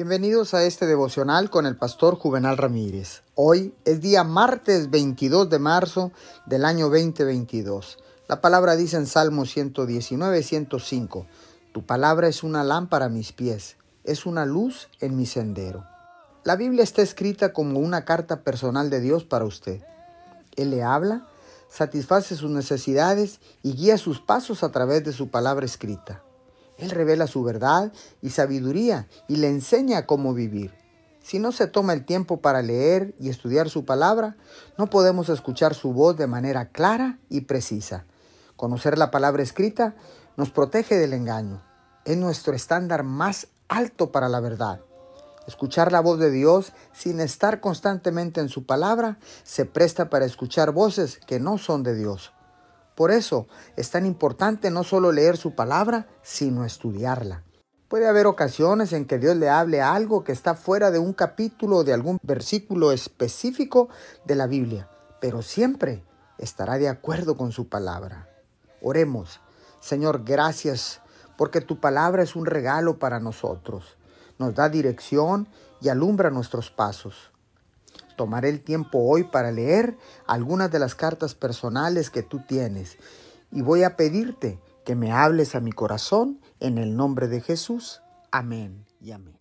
Bienvenidos a este devocional con el pastor Juvenal Ramírez. Hoy es día martes 22 de marzo del año 2022. La palabra dice en Salmo 119, 105, Tu palabra es una lámpara a mis pies, es una luz en mi sendero. La Biblia está escrita como una carta personal de Dios para usted. Él le habla, satisface sus necesidades y guía sus pasos a través de su palabra escrita. Él revela su verdad y sabiduría y le enseña cómo vivir. Si no se toma el tiempo para leer y estudiar su palabra, no podemos escuchar su voz de manera clara y precisa. Conocer la palabra escrita nos protege del engaño. Es nuestro estándar más alto para la verdad. Escuchar la voz de Dios sin estar constantemente en su palabra se presta para escuchar voces que no son de Dios. Por eso es tan importante no solo leer su palabra, sino estudiarla. Puede haber ocasiones en que Dios le hable algo que está fuera de un capítulo o de algún versículo específico de la Biblia, pero siempre estará de acuerdo con su palabra. Oremos, Señor, gracias porque tu palabra es un regalo para nosotros. Nos da dirección y alumbra nuestros pasos. Tomaré el tiempo hoy para leer algunas de las cartas personales que tú tienes y voy a pedirte que me hables a mi corazón en el nombre de Jesús. Amén y amén.